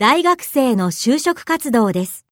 大学生の就職活動です。